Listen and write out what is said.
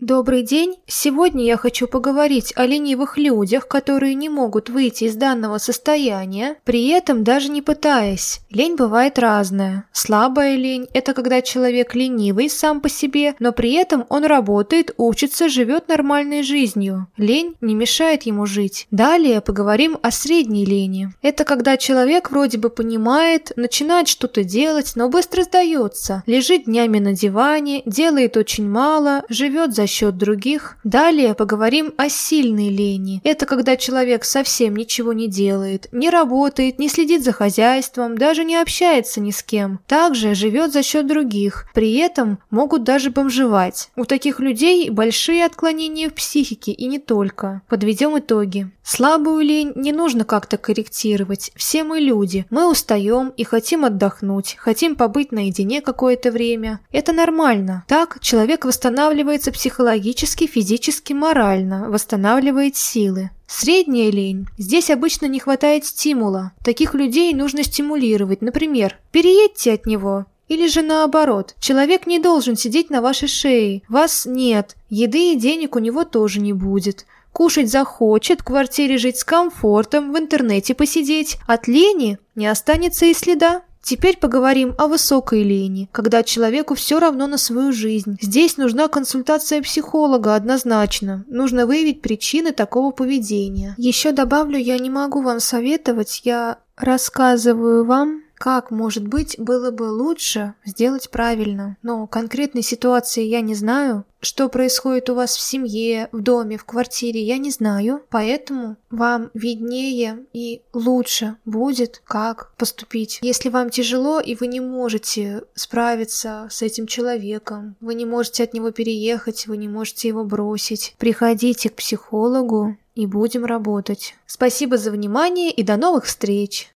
Добрый день! Сегодня я хочу поговорить о ленивых людях, которые не могут выйти из данного состояния, при этом даже не пытаясь. Лень бывает разная. Слабая лень – это когда человек ленивый сам по себе, но при этом он работает, учится, живет нормальной жизнью. Лень не мешает ему жить. Далее поговорим о средней лени. Это когда человек вроде бы понимает, начинает что-то делать, но быстро сдается, лежит днями на диване, делает очень мало, живет за счет других. Далее поговорим о сильной лени. Это когда человек совсем ничего не делает, не работает, не следит за хозяйством, даже не общается ни с кем. Также живет за счет других. При этом могут даже бомжевать. У таких людей большие отклонения в психике и не только. Подведем итоги. Слабую лень не нужно как-то корректировать. Все мы люди. Мы устаем и хотим отдохнуть, хотим побыть наедине какое-то время. Это нормально. Так человек восстанавливается психологически психологически, физически, морально, восстанавливает силы. Средняя лень. Здесь обычно не хватает стимула. Таких людей нужно стимулировать. Например, переедьте от него. Или же наоборот, человек не должен сидеть на вашей шее, вас нет, еды и денег у него тоже не будет. Кушать захочет, в квартире жить с комфортом, в интернете посидеть. От лени не останется и следа. Теперь поговорим о высокой лени, когда человеку все равно на свою жизнь. Здесь нужна консультация психолога однозначно. Нужно выявить причины такого поведения. Еще добавлю, я не могу вам советовать, я рассказываю вам как, может быть, было бы лучше сделать правильно? Но конкретной ситуации я не знаю. Что происходит у вас в семье, в доме, в квартире, я не знаю. Поэтому вам виднее и лучше будет, как поступить. Если вам тяжело и вы не можете справиться с этим человеком, вы не можете от него переехать, вы не можете его бросить, приходите к психологу и будем работать. Спасибо за внимание и до новых встреч!